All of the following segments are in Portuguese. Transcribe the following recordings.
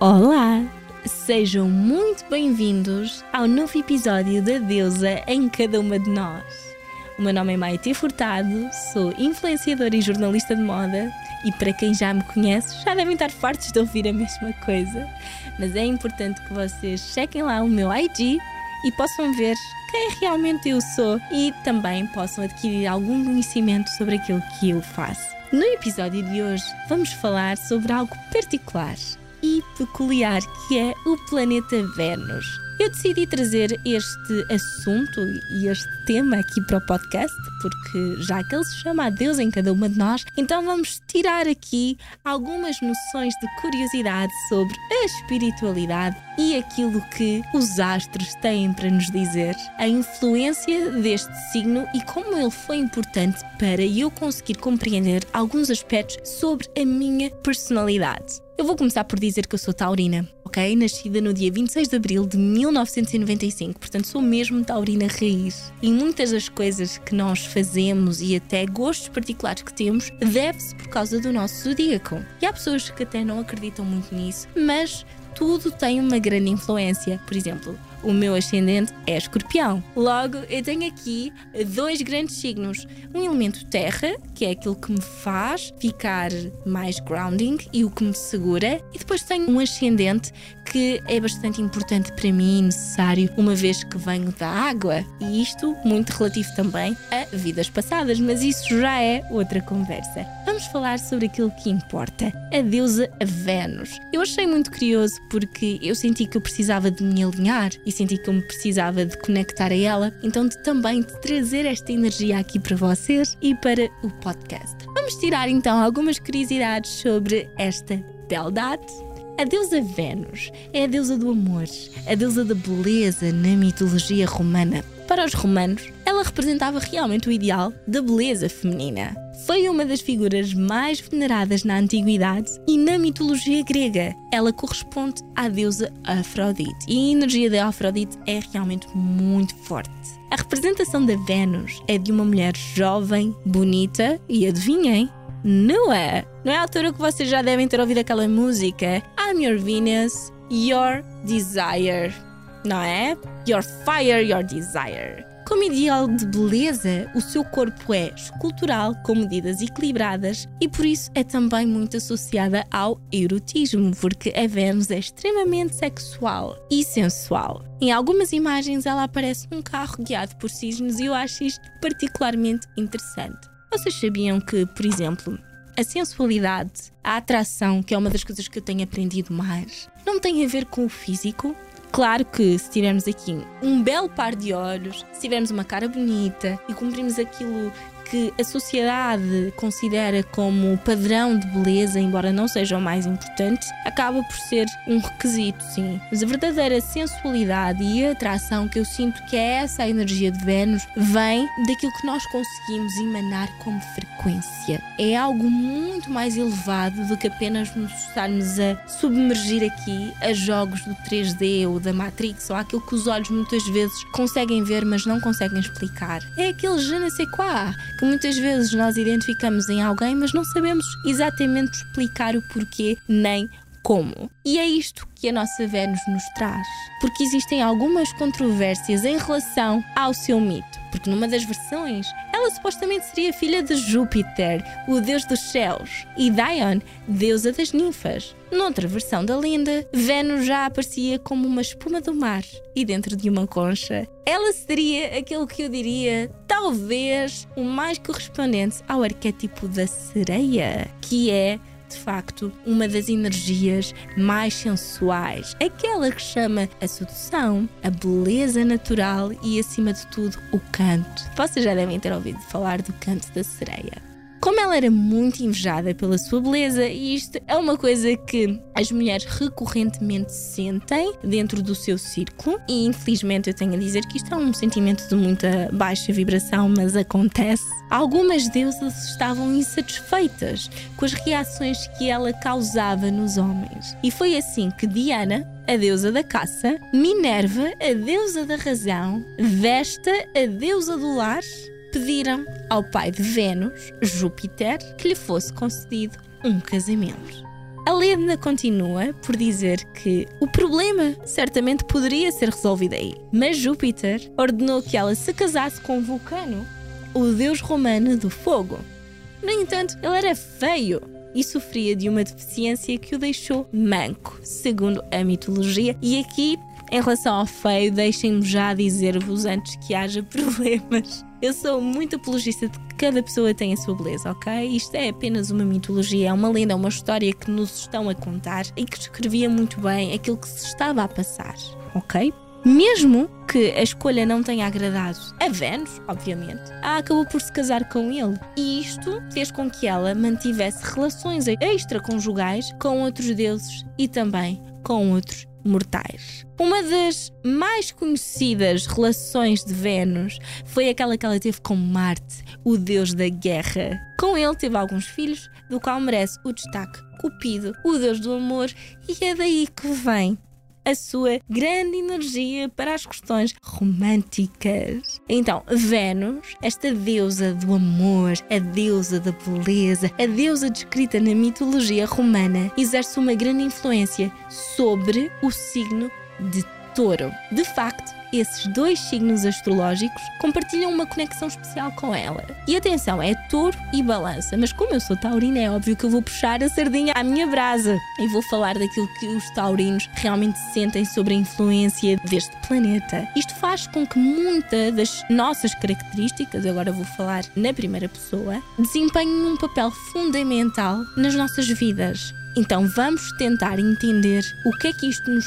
Olá! Sejam muito bem-vindos ao novo episódio da Deusa em Cada Uma de Nós. O meu nome é Maite Furtado, sou influenciadora e jornalista de moda e para quem já me conhece já devem estar fartos de ouvir a mesma coisa. Mas é importante que vocês chequem lá o meu IG e possam ver quem realmente eu sou e também possam adquirir algum conhecimento sobre aquilo que eu faço. No episódio de hoje vamos falar sobre algo particular e peculiar que é o planeta Vênus. Eu decidi trazer este assunto e este tema aqui para o podcast, porque já que ele se chama a Deus em cada uma de nós, então vamos tirar aqui algumas noções de curiosidade sobre a espiritualidade e aquilo que os astros têm para nos dizer, a influência deste signo e como ele foi importante para eu conseguir compreender alguns aspectos sobre a minha personalidade. Eu vou começar por dizer que eu sou taurina, ok? Nascida no dia 26 de abril de 1995, portanto sou mesmo taurina raiz. E muitas das coisas que nós fazemos e até gostos particulares que temos deve-se por causa do nosso zodíaco. E há pessoas que até não acreditam muito nisso, mas tudo tem uma grande influência. Por exemplo, o meu ascendente é escorpião. Logo, eu tenho aqui dois grandes signos: um elemento terra, que é aquilo que me faz ficar mais grounding e o que me segura, e depois tenho um ascendente que é bastante importante para mim, necessário, uma vez que venho da água. E isto muito relativo também a vidas passadas, mas isso já é outra conversa. Vamos falar sobre aquilo que importa, a deusa Vênus. Eu achei muito curioso porque eu senti que eu precisava de me alinhar e senti que eu me precisava de conectar a ela, então de também de trazer esta energia aqui para vocês e para o podcast. Vamos tirar então algumas curiosidades sobre esta beldade a deusa Vênus é a deusa do amor, a deusa da beleza na mitologia romana. Para os romanos, ela representava realmente o ideal da beleza feminina. Foi uma das figuras mais veneradas na antiguidade e na mitologia grega. Ela corresponde à deusa Afrodite e a energia da Afrodite é realmente muito forte. A representação da Vênus é de uma mulher jovem, bonita e adivinhem, não é? Não é a altura que vocês já devem ter ouvido aquela música I'm your Venus, your desire. Não é? Your fire, your desire. Como ideal de beleza, o seu corpo é escultural, com medidas equilibradas e por isso é também muito associada ao erotismo, porque a Vênus é extremamente sexual e sensual. Em algumas imagens ela aparece num carro guiado por cisnes e eu acho isto particularmente interessante. Vocês sabiam que, por exemplo, a sensualidade, a atração, que é uma das coisas que eu tenho aprendido mais, não tem a ver com o físico? Claro que se tivermos aqui um belo par de olhos, se tivermos uma cara bonita e cumprimos aquilo que a sociedade considera como padrão de beleza, embora não seja o mais importante, acaba por ser um requisito, sim. Mas a verdadeira sensualidade e atração que eu sinto que é essa energia de Vênus vem daquilo que nós conseguimos emanar como frequência. É algo muito mais elevado do que apenas nos estarmos a submergir aqui a jogos do 3D ou da Matrix ou aquilo que os olhos muitas vezes conseguem ver, mas não conseguem explicar. É aquele je ne sais quoi que muitas vezes nós identificamos em alguém, mas não sabemos exatamente explicar o porquê nem como. E é isto que a nossa Vênus nos traz. Porque existem algumas controvérsias em relação ao seu mito. Porque numa das versões, ela supostamente seria filha de Júpiter, o deus dos céus, e Dion, deusa das ninfas. Noutra versão da lenda, Vênus já aparecia como uma espuma do mar e dentro de uma concha. Ela seria aquilo que eu diria, talvez, o mais correspondente ao arquétipo da sereia, que é de facto uma das energias mais sensuais, aquela que chama a sedução, a beleza natural e, acima de tudo, o canto. Vocês já devem ter ouvido falar do canto da sereia. Como ela era muito invejada pela sua beleza, e isto é uma coisa que as mulheres recorrentemente sentem dentro do seu círculo, e infelizmente eu tenho a dizer que isto é um sentimento de muita baixa vibração, mas acontece. Algumas deusas estavam insatisfeitas com as reações que ela causava nos homens, e foi assim que Diana, a deusa da caça, Minerva, a deusa da razão, Vesta, a deusa do lar, pediram ao pai de Vênus, Júpiter, que lhe fosse concedido um casamento. A lenda continua por dizer que o problema certamente poderia ser resolvido aí, mas Júpiter ordenou que ela se casasse com Vulcano, o deus romano do fogo. No entanto, ele era feio e sofria de uma deficiência que o deixou manco, segundo a mitologia. E aqui, em relação ao feio, deixem-me já dizer-vos antes que haja problemas. Eu sou muito apologista de que cada pessoa tem a sua beleza, ok? Isto é apenas uma mitologia, é uma lenda, é uma história que nos estão a contar e que descrevia muito bem aquilo que se estava a passar, ok? Mesmo que a escolha não tenha agradado a Vênus, obviamente, ela acabou por se casar com ele. E isto fez com que ela mantivesse relações extraconjugais com outros deuses e também com outros mortais. Uma das mais conhecidas relações de Vênus foi aquela que ela teve com Marte, o deus da guerra. Com ele teve alguns filhos, do qual merece o destaque Cupido, o deus do amor, e é daí que vem a sua grande energia para as questões românticas. Então, Vênus, esta deusa do amor, a deusa da beleza, a deusa descrita na mitologia romana, exerce uma grande influência sobre o signo de Touro. De facto, esses dois signos astrológicos compartilham uma conexão especial com ela. E atenção, é touro e balança, mas como eu sou taurina, é óbvio que eu vou puxar a sardinha à minha brasa e vou falar daquilo que os taurinos realmente sentem sobre a influência deste planeta. Isto faz com que muitas das nossas características, agora vou falar na primeira pessoa, desempenhem um papel fundamental nas nossas vidas. Então vamos tentar entender o que é que isto nos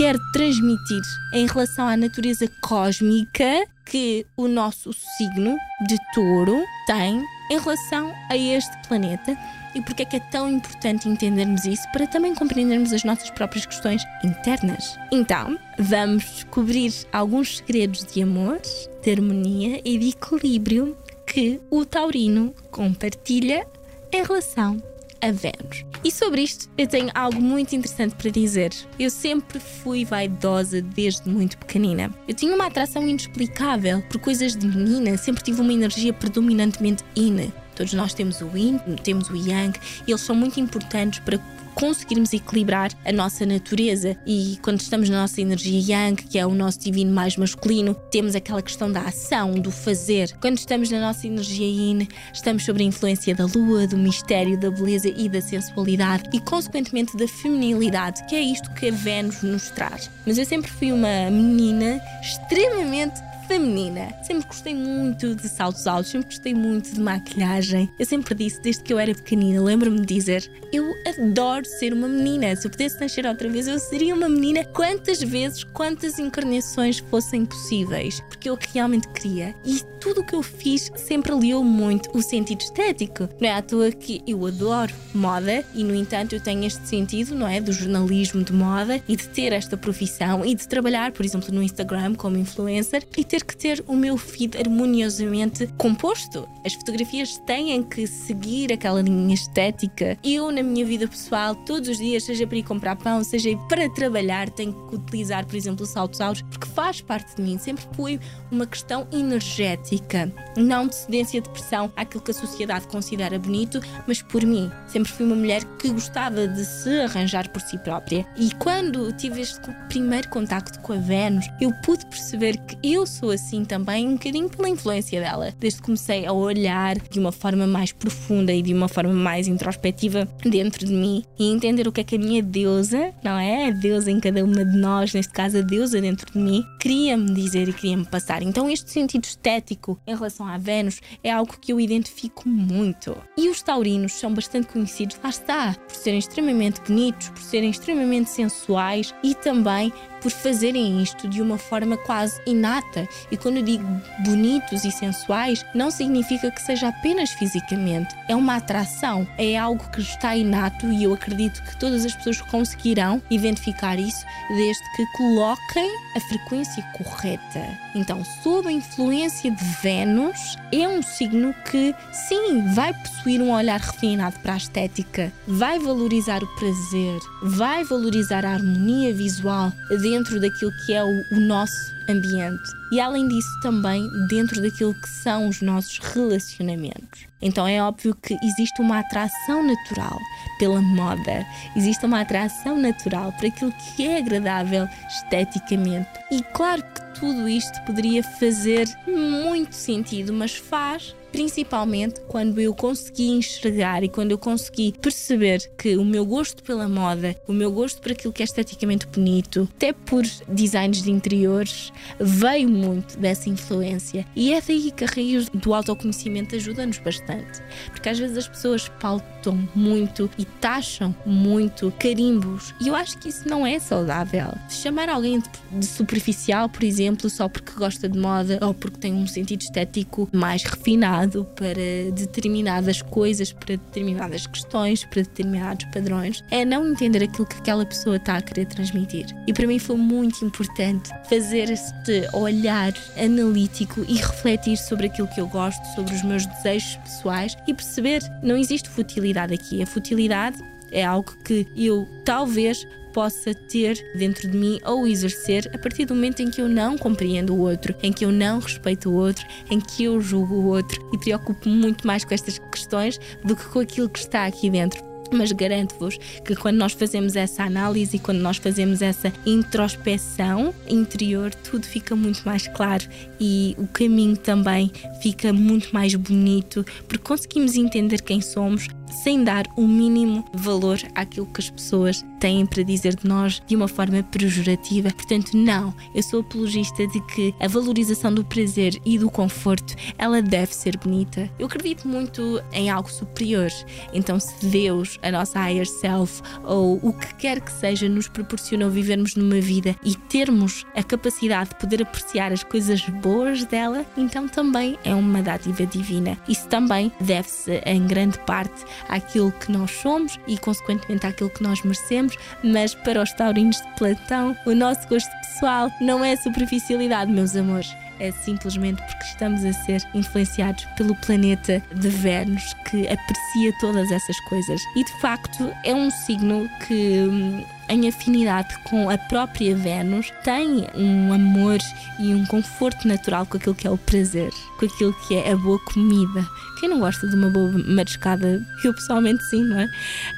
quer transmitir em relação à natureza cósmica que o nosso signo de touro tem em relação a este planeta e porque é que é tão importante entendermos isso para também compreendermos as nossas próprias questões internas. Então, vamos descobrir alguns segredos de amor, de harmonia e de equilíbrio que o taurino compartilha em relação a Vênus. E sobre isto, eu tenho algo muito interessante para dizer. Eu sempre fui vaidosa desde muito pequenina. Eu tinha uma atração inexplicável por coisas de menina, sempre tive uma energia predominantemente yin. Todos nós temos o yin, temos o yang, e eles são muito importantes para conseguirmos equilibrar a nossa natureza. E quando estamos na nossa energia yang, que é o nosso divino mais masculino, temos aquela questão da ação, do fazer. Quando estamos na nossa energia yin, estamos sob a influência da lua, do mistério, da beleza e da sensualidade e, consequentemente, da feminilidade, que é isto que a Vênus nos traz. Mas eu sempre fui uma menina extremamente feminina. Sempre gostei muito de saltos altos, sempre gostei muito de maquilhagem. Eu sempre disse, desde que eu era pequenina, lembro-me de dizer: eu adoro ser uma menina. Se eu pudesse nascer outra vez, eu seria uma menina quantas vezes, quantas encarnações fossem possíveis, porque eu realmente queria. E tudo o que eu fiz sempre aliou muito o sentido estético. Não é à toa que eu adoro moda e, no entanto, eu tenho este sentido, não é? Do jornalismo de moda e de ter esta profissão e de trabalhar, por exemplo, no Instagram como influencer e ter ter que ter o meu feed harmoniosamente composto. As fotografias têm que seguir aquela linha estética. Eu, na minha vida pessoal, todos os dias, seja para ir comprar pão, seja para trabalhar, tenho que utilizar, por exemplo, saltos altos, porque faz parte de mim. Sempre foi uma questão energética, não de cedência de pressão àquilo que a sociedade considera bonito, mas por mim. Sempre fui uma mulher que gostava de se arranjar por si própria. E quando tive este primeiro contacto com a Vênus, eu pude perceber que eu assim também, um bocadinho pela influência dela. Desde que comecei a olhar de uma forma mais profunda e de uma forma mais introspectiva dentro de mim e entender o que é que a minha deusa, não é? A deusa em cada uma de nós, neste caso a deusa dentro de mim, queria-me dizer e queria-me passar. Então, este sentido estético em relação à Vênus é algo que eu identifico muito. E os taurinos são bastante conhecidos, lá está, por serem extremamente bonitos, por serem extremamente sensuais e também por fazerem isto de uma forma quase inata. E quando eu digo bonitos e sensuais, não significa que seja apenas fisicamente. É uma atração, é algo que está inato e eu acredito que todas as pessoas conseguirão identificar isso desde que coloquem a frequência correta. Então, sob a influência de Vênus, é um signo que, sim, vai possuir um olhar refinado para a estética, vai valorizar o prazer, vai valorizar a harmonia visual dentro daquilo que é o, o nosso ambiente e, além disso, também dentro daquilo que são os nossos relacionamentos. Então é óbvio que existe uma atração natural pela moda, existe uma atração natural para aquilo que é agradável esteticamente. E claro que tudo isto poderia fazer muito sentido, mas faz principalmente quando eu consegui enxergar e quando eu consegui perceber que o meu gosto pela moda, o meu gosto por aquilo que é esteticamente bonito, até por designs de interiores, veio muito dessa influência. E é daí que a raiz do autoconhecimento ajuda-nos bastante. Porque às vezes as pessoas pautam muito e taxam muito carimbos. E eu acho que isso não é saudável. Chamar alguém de superficial, por exemplo, só porque gosta de moda ou porque tem um sentido estético mais refinado para determinadas coisas, para determinadas questões, para determinados padrões, é não entender aquilo que aquela pessoa está a querer transmitir. E para mim foi muito importante fazer este olhar analítico e refletir sobre aquilo que eu gosto, sobre os meus desejos pessoais e perceber não existe futilidade aqui. A futilidade é algo que eu talvez possa ter dentro de mim ou exercer a partir do momento em que eu não compreendo o outro, em que eu não respeito o outro, em que eu julgo o outro e preocupo muito mais com estas questões do que com aquilo que está aqui dentro. Mas garanto-vos que quando nós fazemos essa análise e quando nós fazemos essa introspeção interior, tudo fica muito mais claro e o caminho também fica muito mais bonito, porque conseguimos entender quem somos, sem dar o mínimo valor àquilo que as pessoas têm para dizer de nós de uma forma pejorativa. Portanto, não, eu sou apologista de que a valorização do prazer e do conforto, ela deve ser bonita. Eu acredito muito em algo superior. Então, se Deus, a nossa higher self ou o que quer que seja nos proporcionou vivermos numa vida e termos a capacidade de poder apreciar as coisas boas dela, então também é uma dádiva divina. Isso também deve-se em grande parte àquilo que nós somos e, consequentemente, àquilo que nós merecemos, mas para os taurinos de Platão, o nosso gosto pessoal não é superficialidade, meus amores é simplesmente porque estamos a ser influenciados pelo planeta de Vênus que aprecia todas essas coisas. E de facto é um signo que hum, em afinidade com a própria Vênus, tem um amor e um conforto natural com aquilo que é o prazer, com aquilo que é a boa comida. Quem não gosta de uma boa mariscada? Eu pessoalmente sim, não é?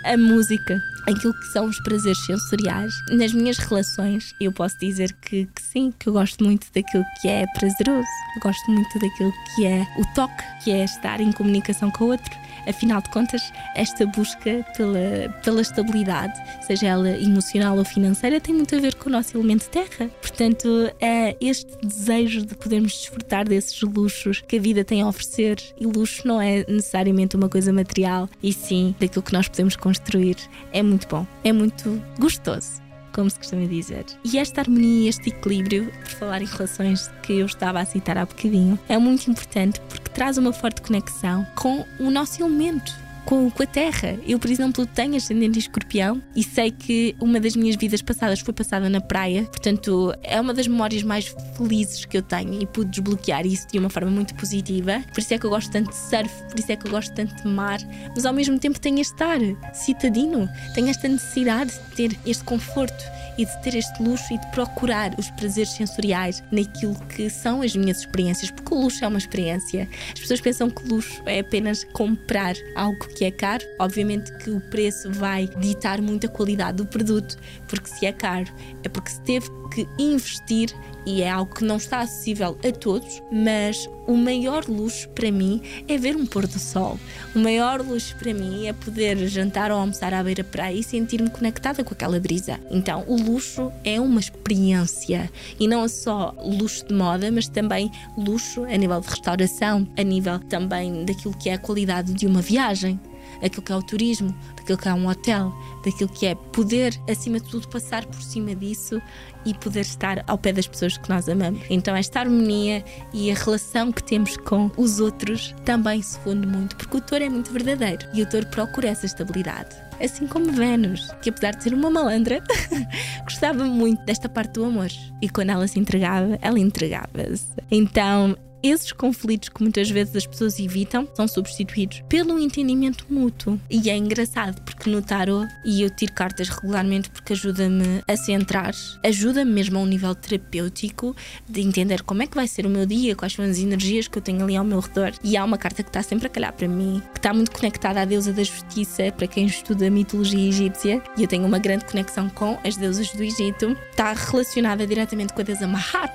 A música, aquilo que são os prazeres sensoriais. Nas minhas relações, eu posso dizer que, que, sim, que eu gosto muito daquilo que é prazeroso, eu gosto muito daquilo que é o toque, que é estar em comunicação com o outro. Afinal de contas, esta busca pela, pela estabilidade, seja ela emocional ou financeira, tem muito a ver com o nosso elemento terra. Portanto, é este desejo de podermos desfrutar desses luxos que a vida tem a oferecer. E luxo não é necessariamente uma coisa material, e sim daquilo que nós podemos construir. É muito bom, é muito gostoso como se costuma dizer. E esta harmonia, este equilíbrio, por falar em relações que eu estava a citar há bocadinho, é muito importante porque traz uma forte conexão com o nosso elemento com, com a Terra. Eu, por exemplo, tenho ascendente em escorpião e sei que uma das minhas vidas passadas foi passada na praia, portanto, é uma das memórias mais felizes que eu tenho e pude desbloquear isso de uma forma muito positiva. Por isso é que eu gosto tanto de surf, por isso é que eu gosto tanto de mar, mas ao mesmo tempo tenho este ar citadino, tenho esta necessidade de ter este conforto e de ter este luxo e de procurar os prazeres sensoriais naquilo que são as minhas experiências, porque o luxo é uma experiência. As pessoas pensam que luxo é apenas comprar algo que é caro. Obviamente que o preço vai ditar muito a qualidade do produto, porque se é caro é porque se teve que investir e é algo que não está acessível a todos, mas o maior luxo para mim é ver um pôr do sol. O maior luxo para mim é poder jantar ou almoçar à beira-praia e sentir-me conectada com aquela brisa. Então, o luxo é uma experiência e não é só luxo de moda, mas também luxo a nível de restauração, a nível também daquilo que é a qualidade de uma viagem aquilo que é o turismo, daquilo que é um hotel, daquilo que é poder, acima de tudo, passar por cima disso e poder estar ao pé das pessoas que nós amamos. Então, esta harmonia e a relação que temos com os outros também se funde muito, porque o touro é muito verdadeiro e o touro procura essa estabilidade. Assim como Vênus, que apesar de ser uma malandra, gostava muito desta parte do amor. E quando ela se entregava, ela entregava-se. Então, esses conflitos que muitas vezes as pessoas evitam são substituídos pelo entendimento mútuo. E é engraçado porque no tarot, e eu tiro cartas regularmente porque ajuda-me a centrar, ajuda-me mesmo a um nível terapêutico de entender como é que vai ser o meu dia, quais são as energias que eu tenho ali ao meu redor. E há uma carta que está sempre a calhar para mim, que está muito conectada à deusa da justiça, para quem estuda a mitologia egípcia, e eu tenho uma grande conexão com as deusas do Egito. Está relacionada diretamente com a deusa Mahat,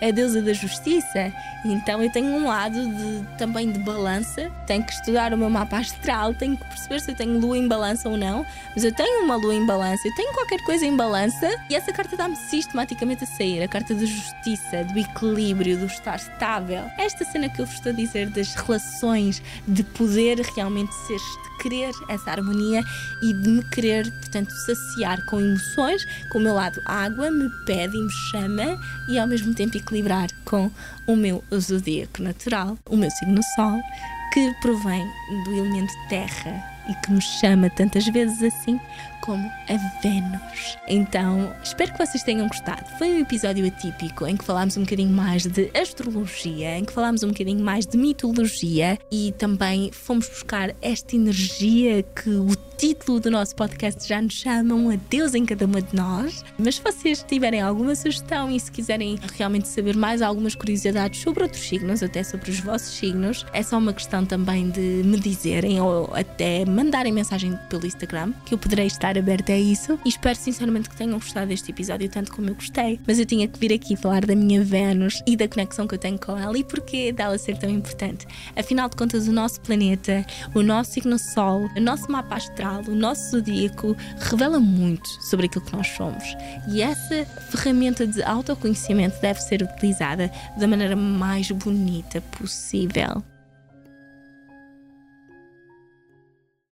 a deusa da justiça. Então eu tenho um lado de, também de balança, tenho que estudar o meu mapa astral, tenho que perceber se eu tenho lua em balança ou não, mas eu tenho uma lua em balança, eu tenho qualquer coisa em balança e essa carta dá-me sistematicamente a sair, a carta da justiça, do equilíbrio, do estar estável. Esta cena que eu vos estou a dizer das relações, de poder realmente ser, de querer essa harmonia e de me querer, portanto, saciar com emoções, com o meu lado água, me pede e me chama e ao mesmo tempo equilibrar com o meu zodíaco natural, o meu signo Sol, que provém do elemento terra e que me chama tantas vezes assim como a Vênus. Então, espero que vocês tenham gostado. Foi um episódio atípico em que falámos um bocadinho mais de astrologia, em que falámos um bocadinho mais de mitologia e também fomos buscar esta energia que o título do nosso podcast já nos chamam a Deus em cada uma de nós. Mas se vocês tiverem alguma sugestão e se quiserem realmente saber mais algumas curiosidades sobre outros signos, até sobre os vossos signos, é só uma questão também de me dizerem ou até mandarem mensagem pelo Instagram, que eu poderei estar aberta a isso. E espero sinceramente que tenham gostado deste episódio tanto como eu gostei. Mas eu tinha que vir aqui falar da minha Vênus e da conexão que eu tenho com ela e porquê dela ser tão importante. Afinal de contas, o nosso planeta, o nosso signo Sol, o nosso mapa astral o nosso zodíaco, revela muito sobre aquilo que nós somos. E essa ferramenta de autoconhecimento deve ser utilizada da maneira mais bonita possível.